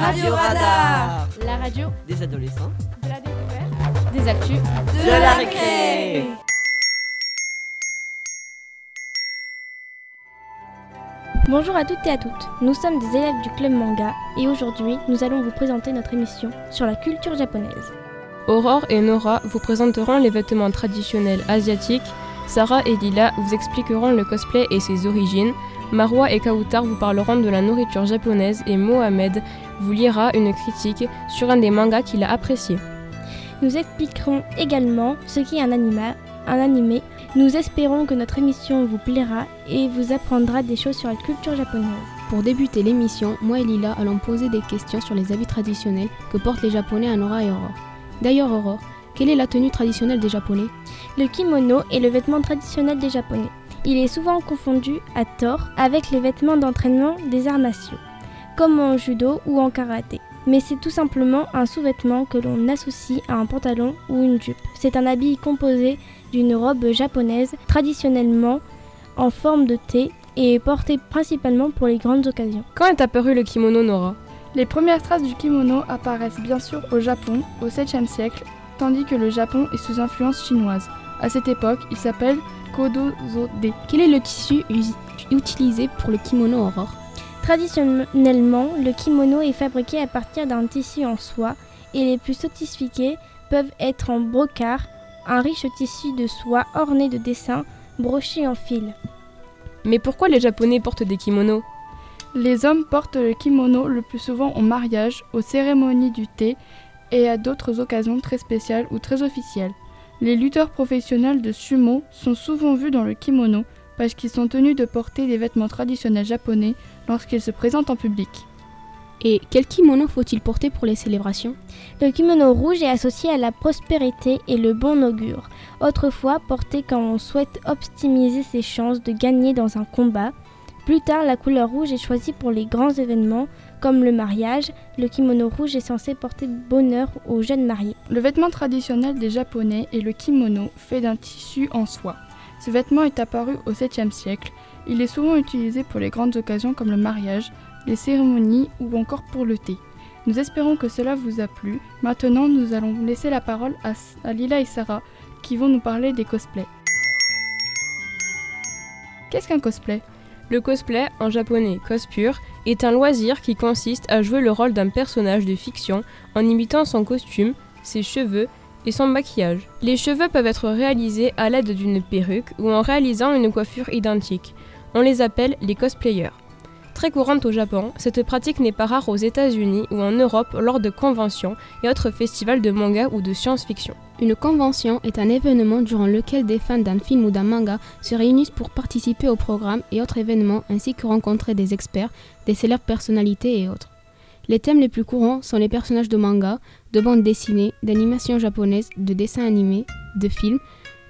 Radio Radar. La radio Des adolescents. de la découverte, des actus, de la récré. Bonjour à toutes et à toutes, nous sommes des élèves du club manga et aujourd'hui nous allons vous présenter notre émission sur la culture japonaise. Aurore et Nora vous présenteront les vêtements traditionnels asiatiques, Sarah et Lila vous expliqueront le cosplay et ses origines, Marwa et Kautar vous parleront de la nourriture japonaise et Mohamed vous lira une critique sur un des mangas qu'il a apprécié. Nous expliquerons également ce qu'est un, anima, un animé. Nous espérons que notre émission vous plaira et vous apprendra des choses sur la culture japonaise. Pour débuter l'émission, moi et Lila allons poser des questions sur les habits traditionnels que portent les Japonais à Nora et Aurore. D'ailleurs, Aurore, quelle est la tenue traditionnelle des Japonais? Le kimono est le vêtement traditionnel des Japonais. Il est souvent confondu, à tort, avec les vêtements d'entraînement des arts martiaux, comme en judo ou en karaté. Mais c'est tout simplement un sous-vêtement que l'on associe à un pantalon ou une jupe. C'est un habit composé d'une robe japonaise traditionnellement en forme de T et est porté principalement pour les grandes occasions. Quand est apparu le kimono Nora? Les premières traces du kimono apparaissent bien sûr au Japon au 7e siècle, tandis que le Japon est sous influence chinoise. À cette époque, il s'appelle Kodozo-de. Quel est le tissu utilisé pour le kimono Aurore? Traditionnellement, le kimono est fabriqué à partir d'un tissu en soie et les plus sophistiqués peuvent être en brocart, un riche tissu de soie orné de dessins brochés en fil. Mais pourquoi les Japonais portent des kimonos? Les hommes portent le kimono le plus souvent au mariage, aux cérémonies du thé et à d'autres occasions très spéciales ou très officielles. Les lutteurs professionnels de sumo sont souvent vus dans le kimono parce qu'ils sont tenus de porter des vêtements traditionnels japonais lorsqu'ils se présentent en public. Et quel kimono faut-il porter pour les célébrations? Le kimono rouge est associé à la prospérité et le bon augure, autrefois porté quand on souhaite optimiser ses chances de gagner dans un combat. Plus tard, la couleur rouge est choisie pour les grands événements comme le mariage. Le kimono rouge est censé porter bonheur aux jeunes mariés. Le vêtement traditionnel des Japonais est le kimono, fait d'un tissu en soie. Ce vêtement est apparu au 7e siècle. Il est souvent utilisé pour les grandes occasions comme le mariage, les cérémonies ou encore pour le thé. Nous espérons que cela vous a plu. Maintenant, nous allons laisser la parole à, Lila et Sarah qui vont nous parler des cosplays. Qu'est-ce qu'un cosplay? Le cosplay, en japonais cosplay, est un loisir qui consiste à jouer le rôle d'un personnage de fiction en imitant son costume, ses cheveux et son maquillage. Les cheveux peuvent être réalisés à l'aide d'une perruque ou en réalisant une coiffure identique. On les appelle les cosplayers. Très courante au Japon, cette pratique n'est pas rare aux États-Unis ou en Europe lors de conventions et autres festivals de manga ou de science-fiction. Une convention est un événement durant lequel des fans d'un film ou d'un manga se réunissent pour participer au programme et autres événements ainsi que rencontrer des experts, des célèbres personnalités et autres. Les thèmes les plus courants sont les personnages de manga, de bandes dessinées, d'animation japonaise, de dessins animés, de films,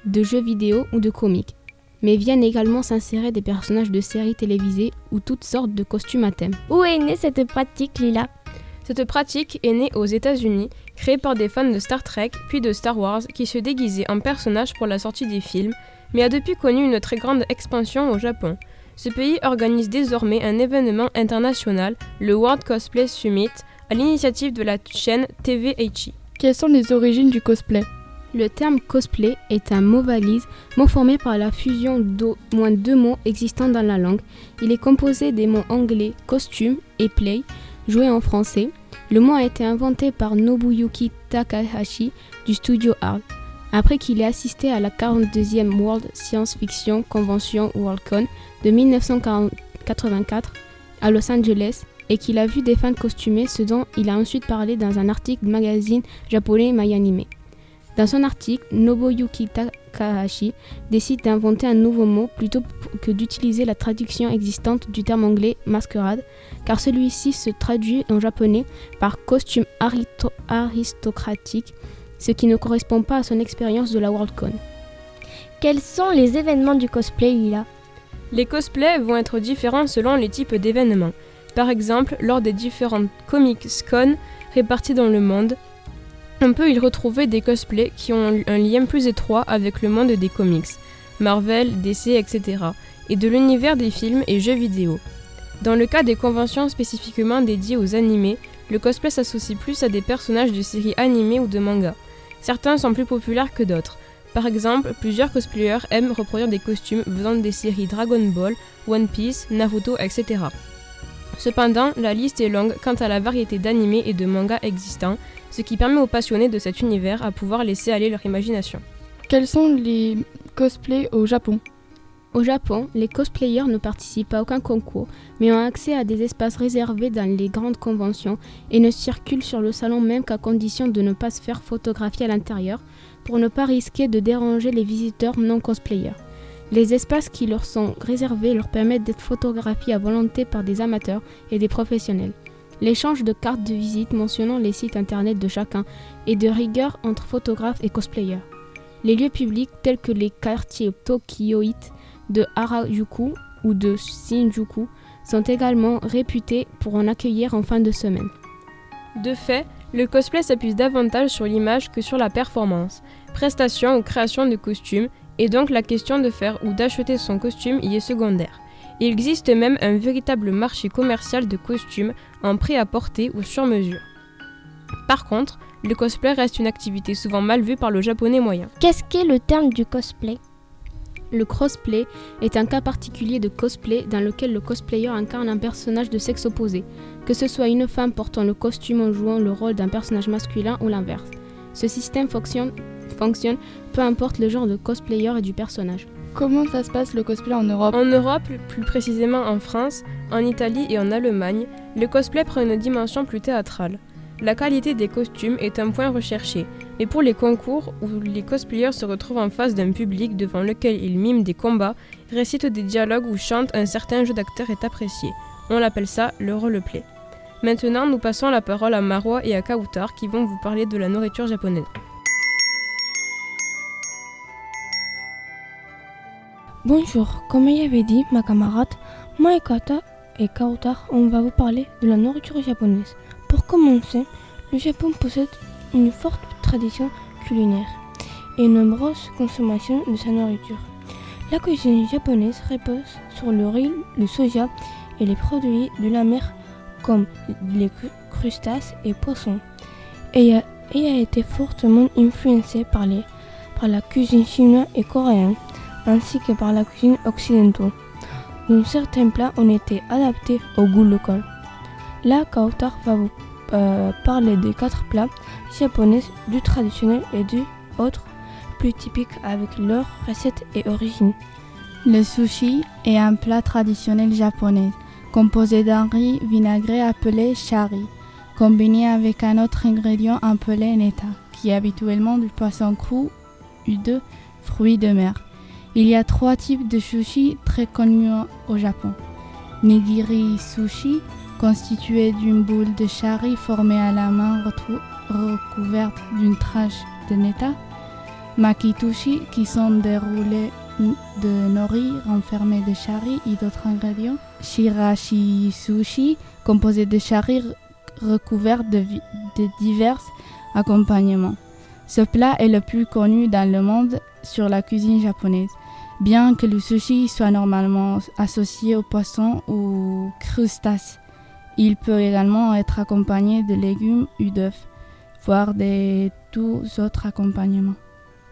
de jeux vidéo ou de comics. Mais viennent également s'insérer des personnages de séries télévisées ou toutes sortes de costumes à thème. Où est née cette pratique, Lila? Cette pratique est née aux États-Unis, créée par des fans de Star Trek puis de Star Wars qui se déguisaient en personnages pour la sortie des films, mais a depuis connu une très grande expansion au Japon. Ce pays organise désormais un événement international, le World Cosplay Summit, à l'initiative de la chaîne TVHI. Quelles sont les origines du cosplay? Le terme cosplay est un mot valise, mot formé par la fusion d'au moins deux mots existants dans la langue. Il est composé des mots anglais costume et play, joué en français. Le mot a été inventé par Nobuyuki Takahashi du studio Art, après qu'il ait assisté à la 42e World Science Fiction Convention Worldcon de 1984 à Los Angeles et qu'il a vu des fans costumés, ce dont il a ensuite parlé dans un article du magazine japonais MyAnime. Dans son article, Nobuyuki Takahashi décide d'inventer un nouveau mot plutôt que d'utiliser la traduction existante du terme anglais masquerade, car celui-ci se traduit en japonais par costume aristocratique, ce qui ne correspond pas à son expérience de la Worldcon. Quels sont les événements du cosplay, Lila Les cosplays vont être différents selon les types d'événements. Par exemple, lors des différentes Comic Con répartis dans le monde, on peut y retrouver des cosplays qui ont un lien plus étroit avec le monde des comics, Marvel, DC, etc., et de l'univers des films et jeux vidéo. Dans le cas des conventions spécifiquement dédiées aux animés, le cosplay s'associe plus à des personnages de séries animées ou de mangas. Certains sont plus populaires que d'autres. Par exemple, plusieurs cosplayers aiment reproduire des costumes venant des séries Dragon Ball, One Piece, Naruto, etc. Cependant, la liste est longue quant à la variété d'animés et de mangas existants, ce qui permet aux passionnés de cet univers à pouvoir laisser aller leur imagination. Quels sont les cosplays au Japon Au Japon, les cosplayers ne participent à aucun concours, mais ont accès à des espaces réservés dans les grandes conventions et ne circulent sur le salon même qu'à condition de ne pas se faire photographier à l'intérieur pour ne pas risquer de déranger les visiteurs non cosplayers. Les espaces qui leur sont réservés leur permettent d'être photographiés à volonté par des amateurs et des professionnels. L'échange de cartes de visite mentionnant les sites internet de chacun est de rigueur entre photographes et cosplayers. Les lieux publics tels que les quartiers tokyoïtes de Harajuku ou de Shinjuku sont également réputés pour en accueillir en fin de semaine. De fait, le cosplay s'appuie davantage sur l'image que sur la performance, prestation ou création de costumes, et donc la question de faire ou d'acheter son costume y est secondaire. Il existe même un véritable marché commercial de costumes en prêt-à-porter ou sur mesure. Par contre, le cosplay reste une activité souvent mal vue par le japonais moyen. Qu'est-ce qu'est le terme du cosplay? Le crossplay est un cas particulier de cosplay dans lequel le cosplayer incarne un personnage de sexe opposé, que ce soit une femme portant le costume en jouant le rôle d'un personnage masculin ou l'inverse. Ce système fonctionne, fonctionne peu importe le genre de cosplayer et du personnage. Comment ça se passe le cosplay en Europe? En Europe, plus précisément en France, en Italie et en Allemagne, le cosplay prend une dimension plus théâtrale. La qualité des costumes est un point recherché, mais pour les concours où les cosplayers se retrouvent en face d'un public devant lequel ils miment des combats, récitent des dialogues ou chantent un certain jeu d'acteur est apprécié. On l'appelle ça le roleplay. Maintenant, nous passons la parole à Marwa et à Kautar qui vont vous parler de la nourriture japonaise. Bonjour, comme il avait dit ma camarade, moi et Kautar, on va vous parler de la nourriture japonaise. Pour commencer, le Japon possède une forte tradition culinaire et une nombreuse consommation de sa nourriture. La cuisine japonaise repose sur le riz, le soja et les produits de la mer comme les crustacés et poissons et a, a été fortement influencée par la cuisine chinoise et coréenne ainsi que par la cuisine occidentale, dont certains plats ont été adaptés au goût local. Là, Kautar va vous euh, parler des quatre plats japonais, du traditionnel et du autre, plus typiques avec leurs recettes et origines. Le sushi est un plat traditionnel japonais, composé d'un riz vinaigré appelé shari, combiné avec un autre ingrédient appelé neta, qui est habituellement du poisson cru ou de fruits de mer. Il y a trois types de sushi très connus au Japon. Nigiri sushi, constitué d'une boule de shari formée à la main recouverte d'une tranche de neta. Makitushi, qui sont des roulés de nori renfermés de shari et d'autres ingrédients. Shirashi sushi, composé de shari recouvert de divers accompagnements. Ce plat est le plus connu dans le monde sur la cuisine japonaise. Bien que le sushi soit normalement associé au poisson ou crustacés, il peut également être accompagné de légumes ou d'œufs, voire de tous autres accompagnements.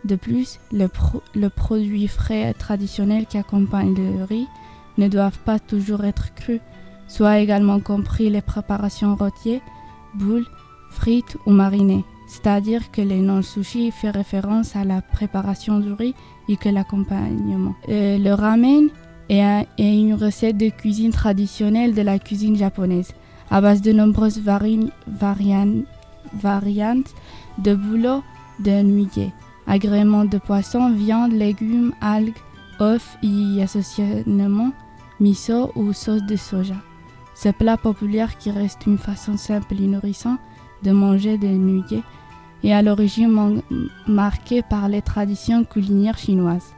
De plus, le, pro le produit frais traditionnel qui accompagne le riz ne doivent pas toujours être crus, soit également compris les préparations rôties, boules, frites ou marinées c'est-à-dire que le nom sushi fait référence à la préparation du riz et que l'accompagnement. Euh, le ramen est, un, est, une recette de cuisine traditionnelle de la cuisine japonaise, à base de nombreuses vari variantes de bouleau de nuillet, agréments de poisson, viande, légumes, algues, œufs et associativement miso ou sauce de soja. Ce plat populaire qui reste une façon simple et nourrissante de manger des nuillets et à l'origine marqué par les traditions culinaires chinoises.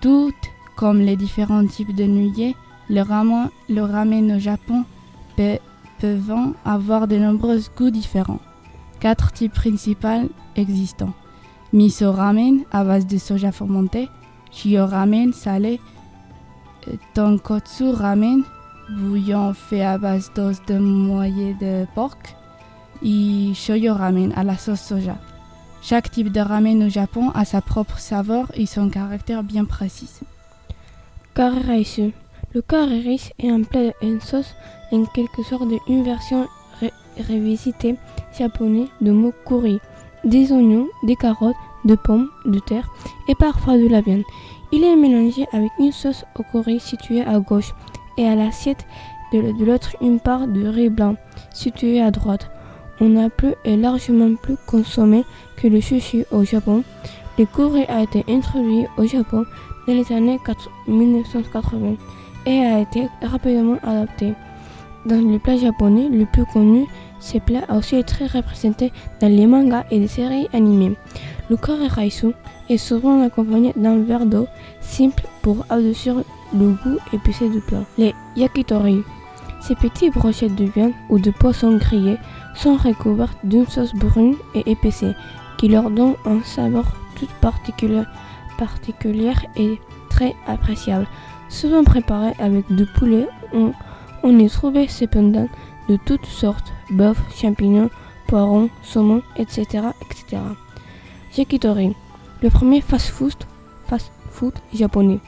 Tout comme les différents types de nuillets, le ramen, le ramen au Japon peut, peuvent avoir de nombreux goûts différents. Quatre types principaux existants. Miso ramen à base de soja fermenté, shio ramen salé, tonkotsu ramen bouillon fait à base d'os de moyer de porc, et shoyu ramen à la sauce soja. Chaque type de ramen au Japon a sa propre saveur et son caractère bien précis. Curry rice. Le curry rice est un plat en sauce, en quelque sorte une version ré révisitée japonaise de mot curry. Des oignons, des carottes, de pommes de terre et parfois de la viande. Il est mélangé avec une sauce au curry située à gauche et à l'assiette de l'autre une part de riz blanc située à droite. On a plus et largement plus consommé que le sushi au Japon. Le curry a été introduit au Japon dans les années 1980 et a été rapidement adapté. Dans les plats japonais le plus connu, ce plat a aussi été représenté dans les mangas et les séries animées. Le curry raisu est souvent accompagné d'un verre d'eau simple pour adoucir le goût épicé du plat. Les yakitori. Ces petites brochettes de viande ou de poisson grillé sont recouvertes d'une sauce brune et épaissée qui leur donne un saveur toute particulière, particulière et très appréciable. Souvent préparé avec du poulet, on, y trouvait cependant de toutes sortes, bœuf, champignons, poirons, saumon, etc. etc. Yakitori, le premier fast-food fast food japonais.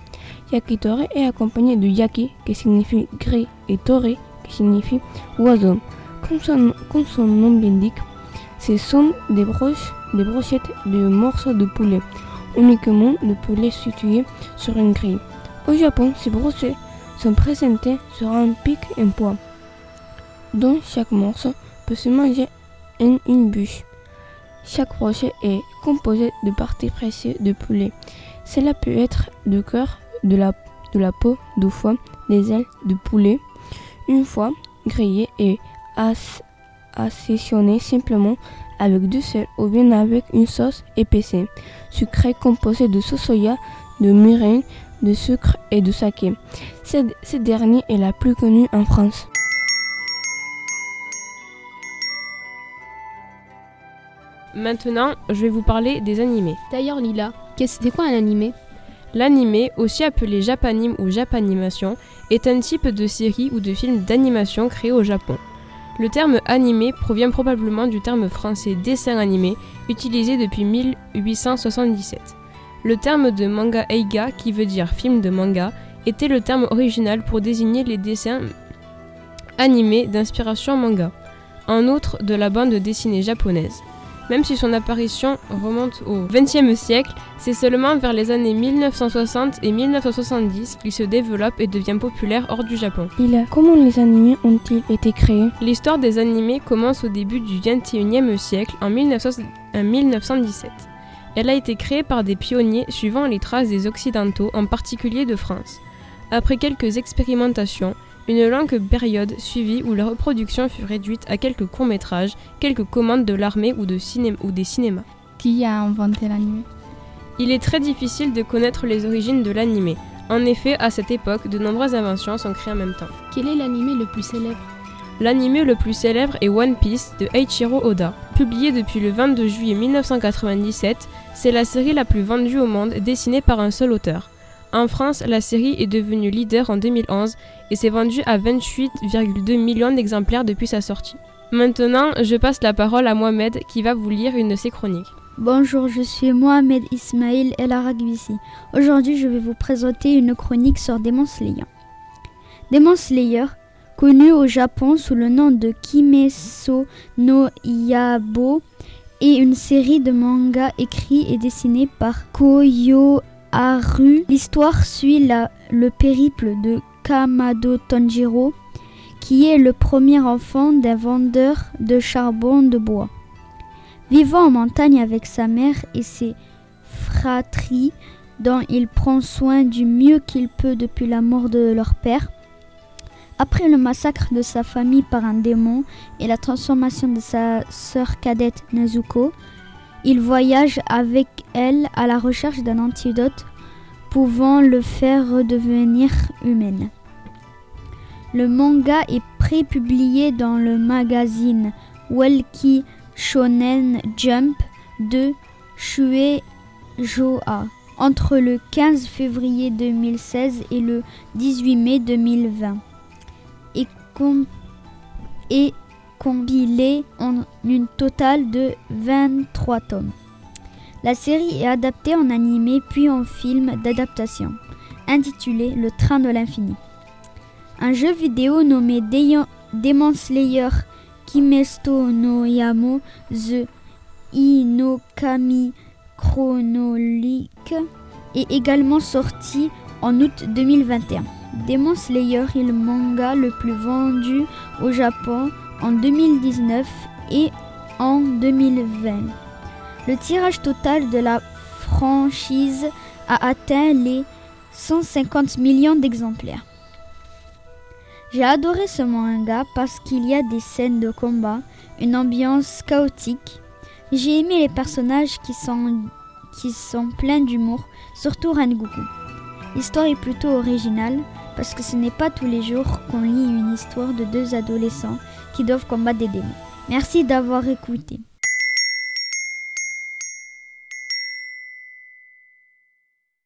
Yakitori est accompagné de yaki qui signifie gris et tori qui signifie oiseau. Comme son, nom l'indique, ce sont des, broches, des brochettes de morceaux de poulet, uniquement de poulet situé sur une grille. Au Japon, ces brochettes sont présentées sur un pic en poids, dont chaque morceau peut se manger en une bûche. Chaque brochet est composé de parties précieuses de poulet. Cela peut être du cœur, de la, de la peau, du foie, des ailes de poulet. Une fois grillé et assaisonné simplement avec du sel ou bien avec une sauce épaissée, sucrée composée de sauce soya, de mirin, de sucre et de saké. Cette, cette dernière est la plus connue en France. Maintenant, je vais vous parler des animés. D'ailleurs, Lila, c'est quoi un animé? L'animé, aussi appelé japanime ou japanimation, est un type de série ou de film d'animation créé au Japon. Le terme animé provient probablement du terme français dessin animé, utilisé depuis 1877. Le terme de manga eiga, qui veut dire film de manga, était le terme original pour désigner les dessins animés d'inspiration manga, en outre de la bande dessinée japonaise. Même si son apparition remonte au XXe siècle, c'est seulement vers les années 1960 et 1970 qu'il se développe et devient populaire hors du Japon. Il comment les animés ont-ils été créés? L'histoire des animés commence au début du XXIe siècle, en, 1900 en 1917. Elle a été créée par des pionniers suivant les traces des Occidentaux, en particulier de France. Après quelques expérimentations, une longue période suivie où la reproduction fut réduite à quelques courts-métrages, quelques commandes de l'armée ou, de ciné ou des cinémas. Qui a inventé l'anime Il est très difficile de connaître les origines de l'anime. En effet, à cette époque, de nombreuses inventions sont créées en même temps. Quel est l'anime le plus célèbre? L'anime le plus célèbre est One Piece de Eiichiro Oda. Publié depuis le 22 juillet 1997, c'est la série la plus vendue au monde dessinée par un seul auteur. En France, la série est devenue leader en 2011 et s'est vendue à 28,2 millions d'exemplaires depuis sa sortie. Maintenant, je passe la parole à Mohamed qui va vous lire une de ses chroniques. Bonjour, je suis Mohamed Ismail El Aragbisi. Aujourd'hui, je vais vous présenter une chronique sur Demon Slayer. Demon Slayer, connu au Japon sous le nom de Kimeso no Yabo, est une série de mangas écrits et dessinés par Koyo Haru. L'histoire suit le périple de Kamado Tanjiro, qui est le premier enfant d'un vendeur de charbon de bois. Vivant en montagne avec sa mère et ses fratries, dont il prend soin du mieux qu'il peut depuis la mort de leur père, après le massacre de sa famille par un démon et la transformation de sa sœur cadette Nezuko, il voyage avec elle à la recherche d'un antidote pouvant le faire redevenir humaine. Le manga est prépublié dans le magazine Welki Shonen Jump de Shuejoa entre le 15 février 2016 et le 18 mai 2020 et, et compilé en une totale de 23 tomes. La série est adaptée en animé puis en film d'adaptation, intitulé Le Train de l'Infini. Un jeu vidéo nommé Demon Slayer Kimesto no Yamo The Inokami Chronologique est également sorti en août 2021. Demon Slayer est le manga le plus vendu au Japon en 2019 et en 2020. Le tirage total de la franchise a atteint les 150 millions d'exemplaires. J'ai adoré ce manga parce qu'il y a des scènes de combat, une ambiance chaotique. J'ai aimé les personnages qui sont, qui sont pleins d'humour, surtout Rengoku. L'histoire est plutôt originale parce que ce n'est pas tous les jours qu'on lit une histoire de deux adolescents qui doivent combattre des démons. Merci d'avoir écouté.